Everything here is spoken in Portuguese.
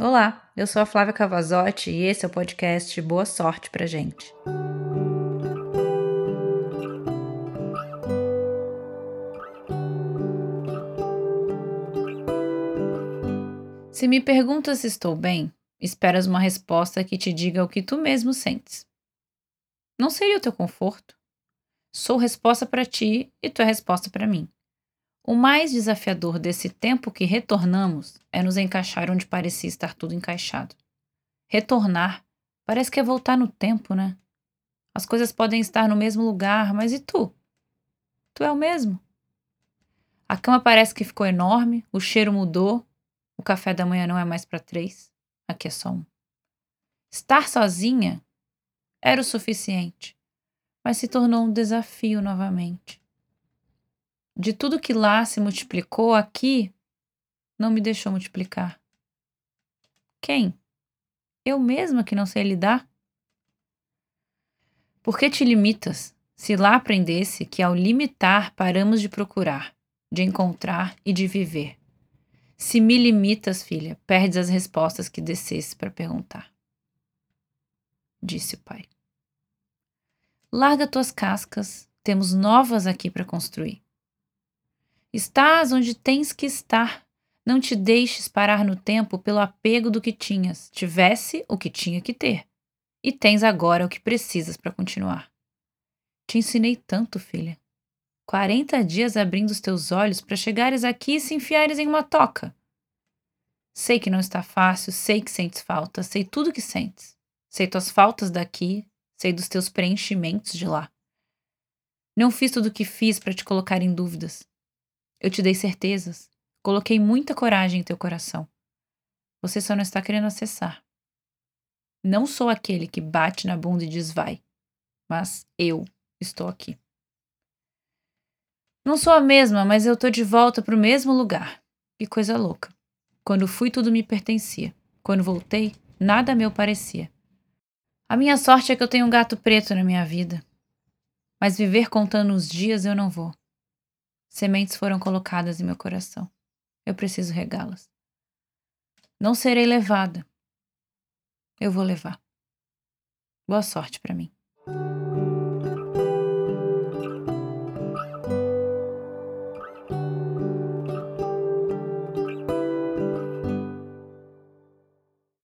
Olá, eu sou a Flávia Cavazotti e esse é o podcast Boa Sorte pra gente. Se me perguntas se estou bem, esperas uma resposta que te diga o que tu mesmo sentes. Não seria o teu conforto? Sou resposta para ti e tu é resposta para mim. O mais desafiador desse tempo que retornamos é nos encaixar onde parecia estar tudo encaixado. Retornar parece que é voltar no tempo, né? As coisas podem estar no mesmo lugar, mas e tu? Tu é o mesmo. A cama parece que ficou enorme, o cheiro mudou, o café da manhã não é mais para três, aqui é só um. Estar sozinha era o suficiente, mas se tornou um desafio novamente. De tudo que lá se multiplicou, aqui não me deixou multiplicar. Quem? Eu mesma que não sei lidar? Por que te limitas? Se lá aprendesse que ao limitar paramos de procurar, de encontrar e de viver. Se me limitas, filha, perdes as respostas que descesse para perguntar. Disse o pai. Larga tuas cascas, temos novas aqui para construir. Estás onde tens que estar. Não te deixes parar no tempo pelo apego do que tinhas. Tivesse o que tinha que ter. E tens agora o que precisas para continuar. Te ensinei tanto, filha. 40 dias abrindo os teus olhos para chegares aqui e se enfiares em uma toca. Sei que não está fácil, sei que sentes falta, sei tudo que sentes. Sei tuas faltas daqui, sei dos teus preenchimentos de lá. Não fiz tudo o que fiz para te colocar em dúvidas. Eu te dei certezas, coloquei muita coragem em teu coração. Você só não está querendo acessar. Não sou aquele que bate na bunda e diz vai, mas eu estou aqui. Não sou a mesma, mas eu tô de volta para o mesmo lugar. Que coisa louca. Quando fui, tudo me pertencia. Quando voltei, nada meu parecia. A minha sorte é que eu tenho um gato preto na minha vida. Mas viver contando os dias eu não vou. Sementes foram colocadas em meu coração. Eu preciso regá-las. Não serei levada. Eu vou levar. Boa sorte para mim.